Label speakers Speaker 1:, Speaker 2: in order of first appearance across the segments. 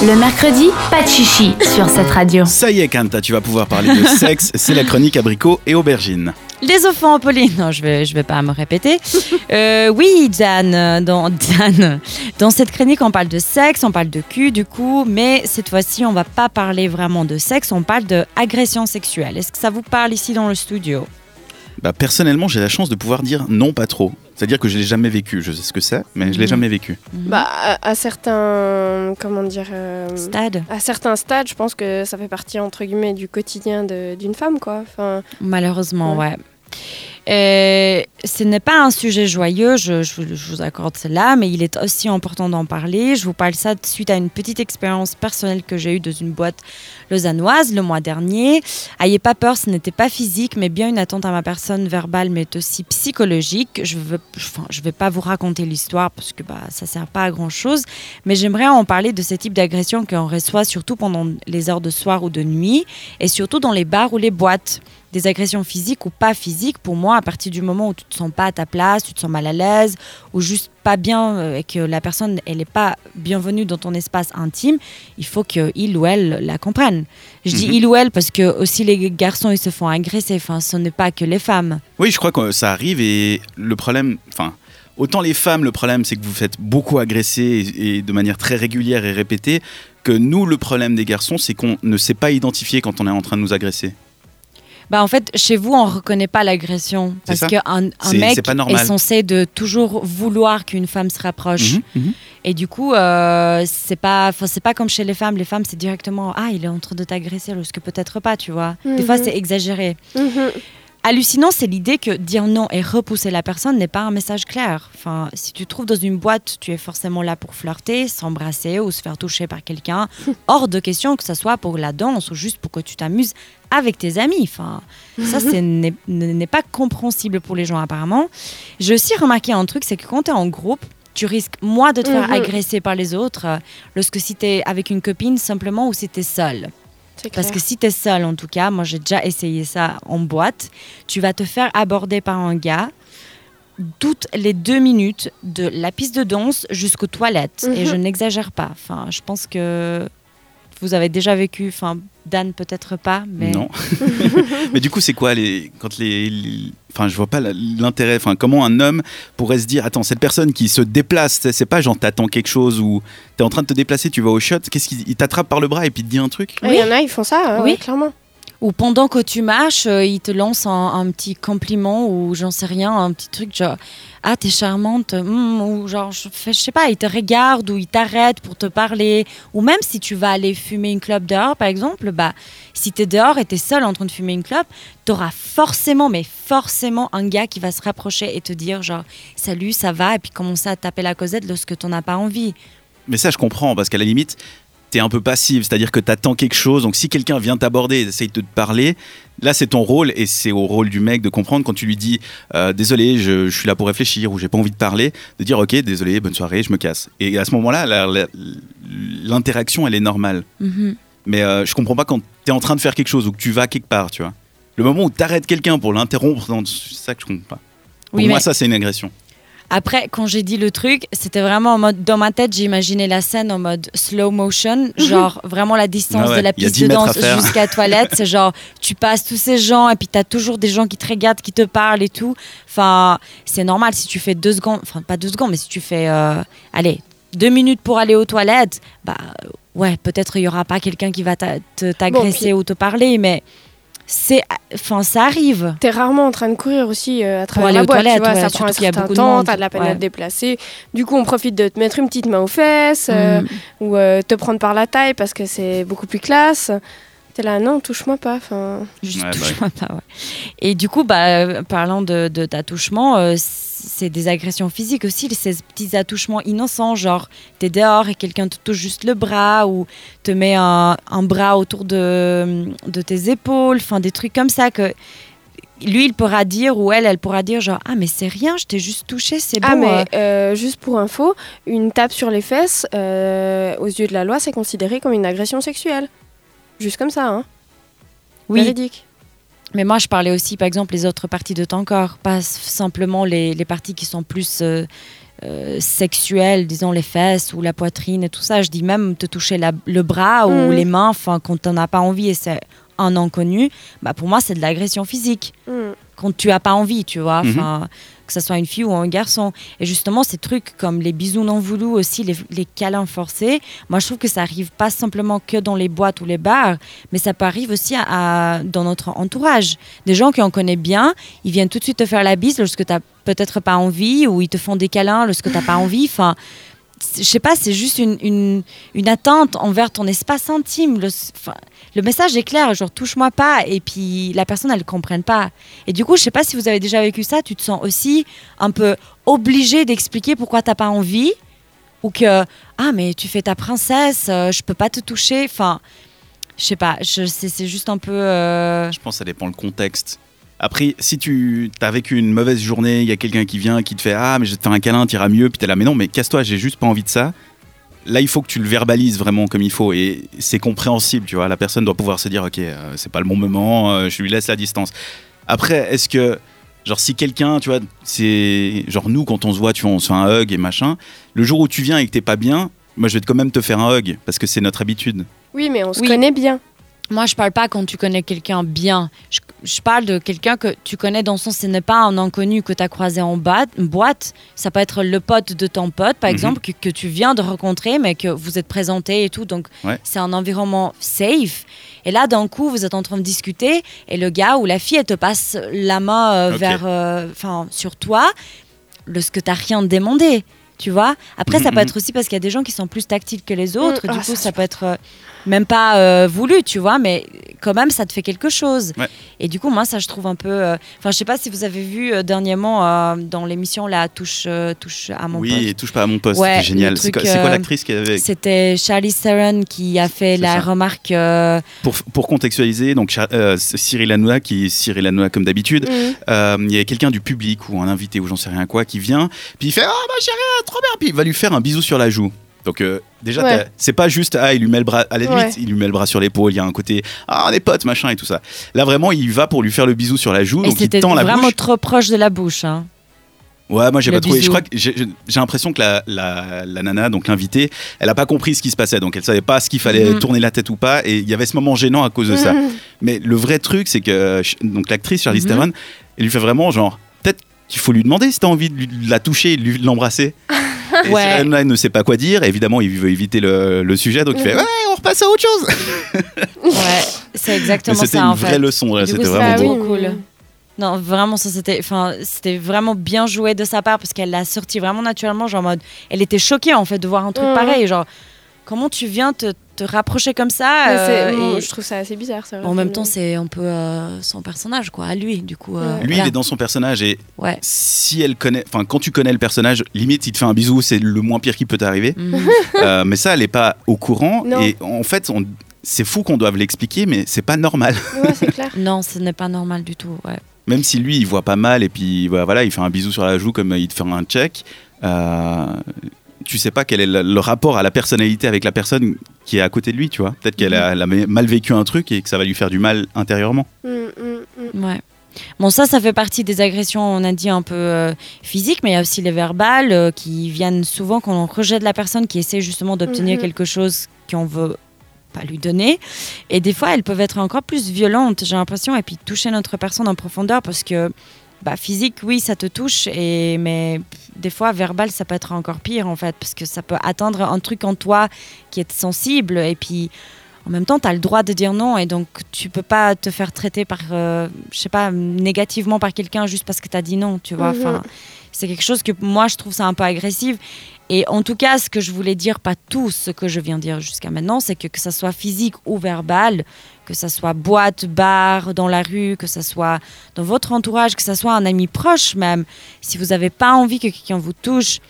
Speaker 1: Le mercredi, pas de chichi sur cette radio.
Speaker 2: Ça y est, Kanta, tu vas pouvoir parler de sexe. C'est la chronique abricot et aubergine.
Speaker 3: Les enfants, Pauline. Non, je vais, je vais pas me répéter. Euh, oui, Dan, dans, Dan, dans cette chronique, on parle de sexe, on parle de cul, du coup, mais cette fois-ci, on va pas parler vraiment de sexe, on parle de agression sexuelle. Est-ce que ça vous parle ici dans le studio?
Speaker 2: Bah, personnellement, j'ai la chance de pouvoir dire non, pas trop. C'est-à-dire que je l'ai jamais vécu. Je sais ce que c'est, mais je l'ai
Speaker 3: Mhm.
Speaker 2: jamais vécu.
Speaker 4: Bah, à, à certains. Comment dire euh,
Speaker 3: Stade
Speaker 4: À certains stades, je pense que ça fait partie, entre guillemets, du quotidien de- d'une femme, quoi. Enfin,
Speaker 3: Malheureusement,
Speaker 4: Ouais.
Speaker 3: ouais. Euh, ce n'est pas un sujet joyeux, je, vous- accorde cela, mais il est aussi important d'en parler. Je vous parle ça suite à une petite expérience personnelle que j'ai eue dans une boîte lausannoise le mois dernier. Ayez pas peur, ce n'était pas physique, mais bien une attente à ma personne verbale, mais aussi psychologique. Je ne vais pas vous raconter l'histoire parce que bah, ça sert pas à grand-chose, mais j'aimerais en parler de ce type d'agression qu'on reçoit surtout pendant les heures de soir ou de nuit, et surtout dans les bars ou les boîtes des agressions physiques ou pas physiques, pour moi, à partir du moment où tu te sens pas à ta place, tu te sens mal à l'aise, ou juste pas bien euh, et que la personne elle n'est pas bienvenue dans ton espace intime, il faut que il ou elle la comprenne. Je dis
Speaker 2: Mhm.
Speaker 3: il ou elle parce que aussi les garçons ils se font agresser, enfin ce n'est pas que les femmes.
Speaker 2: Oui, je crois que ça arrive et le problème, enfin, autant les femmes, le problème c'est que vous faites beaucoup agresser et, et de manière très régulière et répétée, que nous, le problème des garçons, c'est qu'on ne sait pas identifier quand on est en train de nous agresser.
Speaker 3: Bah en fait, chez vous, on reconnaît pas l'agression parce qu'un un mec est
Speaker 2: normal.
Speaker 3: censé de toujours vouloir qu'une femme se rapproche.
Speaker 2: Mhm, mhm.
Speaker 3: Et du coup, euh, c'est pas, pas comme chez les femmes. Les femmes, c'est directement ah, il est en train de t'agresser, alors que peut-être pas, tu vois. Des fois,
Speaker 4: Mhm.
Speaker 3: c'est exagéré. Hallucinant, c'est l'idée que dire non et repousser la personne n'est pas un message clair. Enfin, si tu te trouves dans une boîte, tu es forcément là pour flirter, s'embrasser ou se faire toucher par quelqu'un. Hors de question que ce soit pour la danse ou juste pour que tu t'amuses avec tes amis. Enfin, ça, c'est n'est pas compréhensible pour les gens apparemment. J'ai aussi remarqué un truc, c'est que quand tu es en groupe, tu risques moins de te faire
Speaker 4: Mhm.
Speaker 3: agresser par les autres euh, lorsque si tu es avec une copine simplement ou si tu es seul. Parce que si tu es seul, en tout cas, moi j'ai déjà essayé ça en boîte, tu vas te faire aborder par un gars toutes les deux minutes de la piste de danse jusqu'aux toilettes. Et
Speaker 4: Mhm.
Speaker 3: je n'exagère pas. Enfin, je pense que vous avez déjà vécu, enfin, Dan peut-être pas, mais
Speaker 2: Non. mais du coup, c'est quoi les quand les, les- enfin, je vois pas l'intérêt. Enfin, comment un homme pourrait se dire, attends, cette personne qui se déplace, c'est- c'est pas genre t'attends quelque chose ou t'es en train de te déplacer, tu vas au shot, qu'est-ce qu'il il t'attrape par le bras et puis il te dit un truc?
Speaker 4: Ouais, Il y en a, ils font ça, hein,
Speaker 3: Oui.
Speaker 4: clairement.
Speaker 3: Ou pendant que tu marches, euh, il te lance un, petit compliment ou j'en sais rien, un petit truc genre ah t'es charmante. Hum, ou genre je, fais- je sais pas, il te regarde ou il t'arrête pour te parler. Ou même si tu vas aller fumer une clope dehors par exemple, bah si t'es dehors et t'es seul en train de fumer une clope, t'auras forcément mais forcément un gars qui va se rapprocher et te dire genre salut ça va? et puis commencer à taper la causette lorsque t'en as pas envie.
Speaker 2: Mais ça, je comprends parce qu'à la limite, t'es un peu passive, c'est-à-dire que t'attends quelque chose. Donc si quelqu'un vient t'aborder et essaye de te parler, là c'est ton rôle et c'est au rôle du mec de comprendre quand tu lui dis euh, désolé, je, je suis là pour réfléchir ou j'ai pas envie de parler, de dire ok, désolé, bonne soirée, je me casse. Et à ce moment-là, l'interaction elle est normale.
Speaker 3: Mhm.
Speaker 2: Mais euh, je comprends pas quand t'es en train de faire quelque chose ou que tu vas quelque part, tu vois. Le moment où t'arrêtes quelqu'un pour l'interrompre, c'est ça que je comprends pas. Pour
Speaker 3: Oui,
Speaker 2: moi,
Speaker 3: mais-
Speaker 2: ça c'est une agression.
Speaker 3: Après, quand j'ai dit le truc, c'était vraiment en mode. Dans ma tête, j'ai imaginé la scène en mode slow motion, genre vraiment la distance
Speaker 2: Ah ouais,
Speaker 3: de la piste
Speaker 2: 10
Speaker 3: de danse jusqu'à la toilette. C'est genre, tu passes tous ces gens et puis t'as toujours des gens qui te regardent, qui te parlent et tout. Enfin, c'est normal si tu fais deux secondes, enfin pas deux secondes, mais si tu fais, euh, allez, deux minutes pour aller aux toilettes, bah ouais, peut-être il y aura pas quelqu'un qui va t'agresser
Speaker 4: puis-
Speaker 3: ou te parler, mais c'est, enfin, ça arrive.
Speaker 4: T'es rarement en train de courir aussi euh, à travers la boîte, tu vois,
Speaker 3: ouais,
Speaker 4: ça prend un certain temps, t'as de la peine
Speaker 3: Ouais.
Speaker 4: à te déplacer. Du coup, on profite de te mettre une petite main aux fesses euh,
Speaker 3: Mm.
Speaker 4: ou euh, te prendre par la taille parce que c'est beaucoup plus classe. T'es là, non, touche-moi pas. Enfin,
Speaker 3: Juste
Speaker 2: Ouais, bah
Speaker 3: touche-moi pas, ouais. Et du coup, bah, euh, parlant de, de t'attouchement, euh, c'est des agressions physiques aussi, ces petits attouchements innocents, genre t'es dehors et quelqu'un te touche juste le bras ou te met un, un bras autour de, de tes épaules, enfin des trucs comme ça que lui, il pourra dire ou elle, elle pourra dire genre ah mais c'est rien, je t'ai juste touché, c'est bon.
Speaker 4: ah,
Speaker 3: euh.
Speaker 4: mais euh, juste pour info, une tape sur les fesses, euh, aux yeux de la loi, c'est considéré comme une agression sexuelle. Juste comme ça, hein.
Speaker 3: oui,
Speaker 4: Véridique.
Speaker 3: Mais moi, je parlais aussi, par exemple, les autres parties de ton corps, pas simplement les, les parties qui sont plus euh, euh, sexuelles, disons les fesses ou la poitrine et tout ça. Je dis même te toucher la- le bras ou
Speaker 4: Mhm.
Speaker 3: les mains, enfin quand t'en as pas envie et c'est un inconnu, bah pour moi c'est de l'agression physique.
Speaker 4: Mm.
Speaker 3: Quand tu as pas envie, tu vois,
Speaker 2: Mhm.
Speaker 3: Que ce soit une fille ou un garçon. Et justement ces trucs comme les bisous non voulus aussi, les, câlins forcés, moi je trouve que ça arrive pas simplement que dans les boîtes ou les bars, mais ça peut arriver aussi à, dans notre entourage. Des gens qui en connaissent bien, ils viennent tout de suite te faire la bise lorsque tu peut-être pas envie, ou ils te font des câlins lorsque tu pas envie. Enfin, je sais pas, c'est juste une, une, attente envers ton espace intime. Le, message est clair, genre touche-moi pas, et puis la personne elle comprenne pas. Et du coup, je sais pas si vous avez déjà vécu ça, tu te sens aussi un peu obligé d'expliquer pourquoi t'as pas envie, ou que ah mais tu fais ta princesse, euh, je peux pas te toucher. Enfin, je sais pas, c'est juste un peu. euh,
Speaker 2: Je pense que ça dépend le contexte. Après, si tu as vécu une mauvaise journée, il y a quelqu'un qui vient, qui te fait Ah, mais je vais te faire un câlin, t'iras mieux, puis t'es là, mais non, mais casse-toi, j'ai juste pas envie de ça. Là, il faut que tu le verbalises vraiment comme il faut. Et c'est compréhensible, tu vois. La personne doit pouvoir se dire Ok, euh, c'est pas le bon moment, euh, je lui laisse la distance. Après, est-ce que, genre, si quelqu'un, tu vois, c'est. Genre, nous, quand on se voit, tu vois, on se fait un hug et machin. Le jour où tu viens et que t'es pas bien, moi, je vais quand même te faire un hug, parce que c'est notre habitude.
Speaker 4: Oui, mais on se
Speaker 3: Oui.
Speaker 4: connaît bien.
Speaker 3: Moi, je parle pas quand tu connais quelqu'un bien. Je, je parle de quelqu'un que tu connais dans le sens, ce n'est pas un inconnu que tu as croisé en boîte. Ça peut être le pote de ton pote, par
Speaker 2: Mhm.
Speaker 3: exemple, que, que tu viens de rencontrer, mais que vous êtes présenté et tout. Donc,
Speaker 2: Ouais.
Speaker 3: c'est un environnement safe. Et là, d'un coup, vous êtes en train de discuter et le gars ou la fille, elle te passe la main euh, vers, euh, enfin, sur toi, lorsque tu n'as rien demandé. Tu vois Après, ça
Speaker 2: Mhm,
Speaker 3: peut
Speaker 2: mhm.
Speaker 3: être aussi parce qu'il y a des gens qui sont plus tactiles que les autres.
Speaker 4: Mm,
Speaker 3: du
Speaker 4: ah,
Speaker 3: coup,
Speaker 4: ça,
Speaker 3: ça peut être euh, même pas euh, voulu, tu vois, mais quand même, ça te fait quelque chose.
Speaker 2: Ouais.
Speaker 3: Et du coup, moi, ça, je trouve un peu. euh, Enfin, je sais pas si vous avez vu euh, dernièrement euh, dans l'émission la touche, euh, touche à mon
Speaker 2: oui,
Speaker 3: poste.
Speaker 2: et touche pas à mon poste,
Speaker 3: Ouais,
Speaker 2: c'est génial. C'est quoi,
Speaker 3: euh,
Speaker 2: l'actrice qui avait.
Speaker 3: C'était Charlie Theron qui a fait la
Speaker 2: ça.
Speaker 3: remarque. euh,
Speaker 2: Pour, pour contextualiser, donc euh, Cyril Hanouna, qui est Cyril Hanouna comme d'habitude, euh, il y a quelqu'un du public ou un invité ou j'en sais rien quoi qui vient, puis il fait Ah ma chérie, trop bien, puis il va lui faire un bisou sur la joue. Donc euh, déjà,
Speaker 4: Ouais.
Speaker 2: c'est pas juste ah il lui met le bras à la limite,
Speaker 4: Ouais.
Speaker 2: il lui met le bras sur l'épaule, il y a un côté ah on est potes machin et tout ça. Là vraiment il va pour lui faire le bisou sur la joue,
Speaker 3: et
Speaker 2: donc il
Speaker 3: c'était
Speaker 2: tend la
Speaker 3: vraiment
Speaker 2: bouche.
Speaker 3: trop proche de la bouche. hein.
Speaker 2: Ouais, moi j'ai pas trouvé. Je crois que j'ai l'impression que la, la, la nana, donc l'invitée, elle a pas compris ce qui se passait, donc elle savait pas ce qu'il fallait
Speaker 3: Mhm.
Speaker 2: tourner la tête ou pas, et il y avait ce moment gênant à cause de ça.
Speaker 4: Mm.
Speaker 2: Mais le vrai truc, c'est que donc l'actrice Charlize
Speaker 3: Mhm.
Speaker 2: Theron, elle lui fait vraiment genre peut-être qu'il faut lui demander si t'as envie de, lui- de la toucher, de l'embrasser. Et
Speaker 3: Ouais.
Speaker 2: Cyril Hanouna, elle ne sait pas quoi dire. Évidemment, il veut éviter le, le sujet, donc il fait ouais, on repasse à autre chose.
Speaker 3: Ouais, c'est exactement
Speaker 2: c'était
Speaker 3: ça
Speaker 2: une
Speaker 3: en
Speaker 2: vraie
Speaker 3: fait.
Speaker 2: leçon. là,
Speaker 3: Du
Speaker 2: C'était
Speaker 3: coup,
Speaker 2: vraiment
Speaker 3: ça, oui. cool. Non, vraiment, ça c'était, enfin, c'était vraiment bien joué de sa part parce qu'elle l'a sorti vraiment naturellement, genre en mode, elle était choquée en fait de voir un truc
Speaker 4: Mhm.
Speaker 3: pareil, genre, comment tu viens te, te rapprocher comme ça euh, et
Speaker 4: je trouve ça assez bizarre. ça,
Speaker 3: en même temps, c'est un peu euh, son personnage quoi, à lui, du coup. euh.
Speaker 2: Lui,
Speaker 3: voilà.
Speaker 2: il est dans son personnage et
Speaker 3: Ouais.
Speaker 2: si elle connaît, enfin, quand tu connais le personnage, limite, il te fait un bisou, c'est le moins pire qui peut t'arriver.
Speaker 3: Mhm.
Speaker 2: Euh, mais ça, elle est pas au courant.
Speaker 4: Non.
Speaker 2: Et en fait, on- c'est fou qu'on doive l'expliquer, mais c'est pas normal.
Speaker 4: Ouais, c'est clair.
Speaker 3: non, ce n'est pas normal du tout. Ouais.
Speaker 2: Même si lui, il voit pas mal et puis bah, voilà, il fait un bisou sur la joue comme il te fait un check. euh, tu sais pas quel est le rapport à la personnalité avec la personne qui est à côté de lui, tu vois. Peut-être qu'elle a, elle a mal vécu un truc et que ça va lui faire du mal intérieurement.
Speaker 4: Mm, mm, mm.
Speaker 3: Ouais. Bon, ça, ça fait partie des agressions, on a dit un peu euh, physiques, mais il y a aussi les verbales euh, qui viennent souvent quand on rejette la personne qui essaie justement d'obtenir
Speaker 4: Mhm.
Speaker 3: quelque chose qu'on veut pas lui donner. Et des fois, elles peuvent être encore plus violentes, j'ai l'impression, et puis toucher notre personne en profondeur parce que bah, physique, oui, ça te touche, mais des fois, verbal, ça peut être encore pire en fait, parce que ça peut atteindre un truc en toi qui est sensible, et puis en même temps, tu as le droit de dire non et donc tu peux pas te faire traiter par, euh, je sais pas, négativement par quelqu'un juste parce que tu as dit non, tu vois.
Speaker 4: Mhm.
Speaker 3: Enfin, c'est quelque chose que moi je trouve ça un peu agressif. Et en tout cas, ce que je voulais dire, pas tout ce que je viens de dire jusqu'à maintenant, c'est que que ça soit physique ou verbal, que ça soit boîte, bar, dans la rue, que ça soit dans votre entourage, que ça soit un ami proche même, si vous n'avez pas envie que quelqu'un vous touche,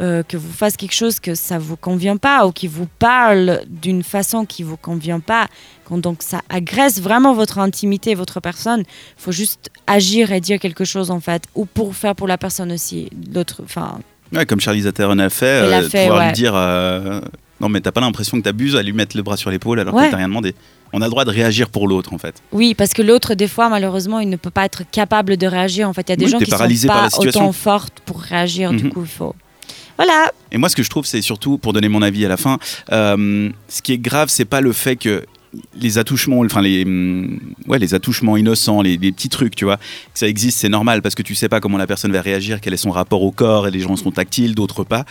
Speaker 3: euh, que vous fasse quelque chose que ça vous convient pas ou qui vous parle d'une façon qui vous convient pas, quand donc ça agresse vraiment votre intimité, votre personne, faut juste agir et dire quelque chose en fait, ou pour faire pour la personne aussi, l'autre, enfin,
Speaker 2: Ouais, comme Charlize Theron a fait, euh,
Speaker 3: fait,
Speaker 2: pouvoir
Speaker 3: ouais.
Speaker 2: lui dire euh, non mais t'as pas l'impression que t'abuses à lui mettre le bras sur l'épaule alors
Speaker 3: Ouais.
Speaker 2: que t'as rien demandé. On a le droit de réagir pour l'autre en fait.
Speaker 3: Oui, parce que l'autre, des fois, malheureusement, il ne peut pas être capable de réagir. En fait, il y a des
Speaker 2: Oui,
Speaker 3: gens qui sont
Speaker 2: paralysé par
Speaker 3: pas
Speaker 2: la situation.
Speaker 3: autant fortes pour réagir. Du
Speaker 2: Mhm.
Speaker 3: coup, il faut. Voilà.
Speaker 2: Et moi, ce que je trouve, c'est surtout, pour donner mon avis à la fin, euh, ce qui est grave, c'est pas le fait que les attouchements, enfin les, hum, ouais, les attouchements innocents, les, les petits trucs, tu vois, que ça existe, c'est normal parce que tu sais pas comment la personne va réagir, quel est son rapport au corps, et les gens sont tactiles, d'autres pas.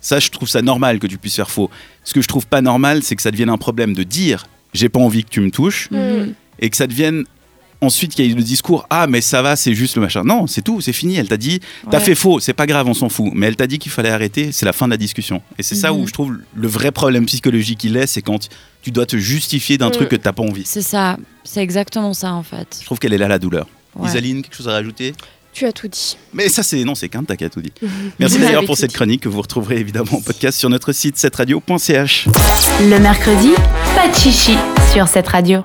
Speaker 2: Ça, je trouve ça normal que tu puisses faire faux. Ce que je trouve pas normal, c'est que ça devienne un problème de dire j'ai pas envie que tu me touches
Speaker 4: Mhm.
Speaker 2: et que ça devienne ensuite qu'il y ait le discours ah mais ça va c'est juste le machin non c'est tout c'est fini elle t'a dit t'as
Speaker 3: Ouais.
Speaker 2: fait faux c'est pas grave on s'en fout mais elle t'a dit qu'il fallait arrêter c'est la fin de la discussion et c'est ça
Speaker 3: Mhm.
Speaker 2: où je trouve le vrai problème psychologique qu'il est c'est quand tu dois te justifier d'un
Speaker 4: Mhm.
Speaker 2: truc que t'as pas envie
Speaker 3: C'est ça. C'est exactement ça, en fait.
Speaker 2: je trouve qu'elle est là la douleur
Speaker 3: Ouais.
Speaker 2: Isaline quelque chose à rajouter?
Speaker 4: Tu as tout dit.
Speaker 2: mais ça c'est non c'est qu'un t'as qu'à tout dit merci d'ailleurs pour cette
Speaker 4: dit.
Speaker 2: chronique que vous retrouverez évidemment en podcast sur notre site setradio.ch
Speaker 1: Le mercredi, pas de chichi sur cette radio.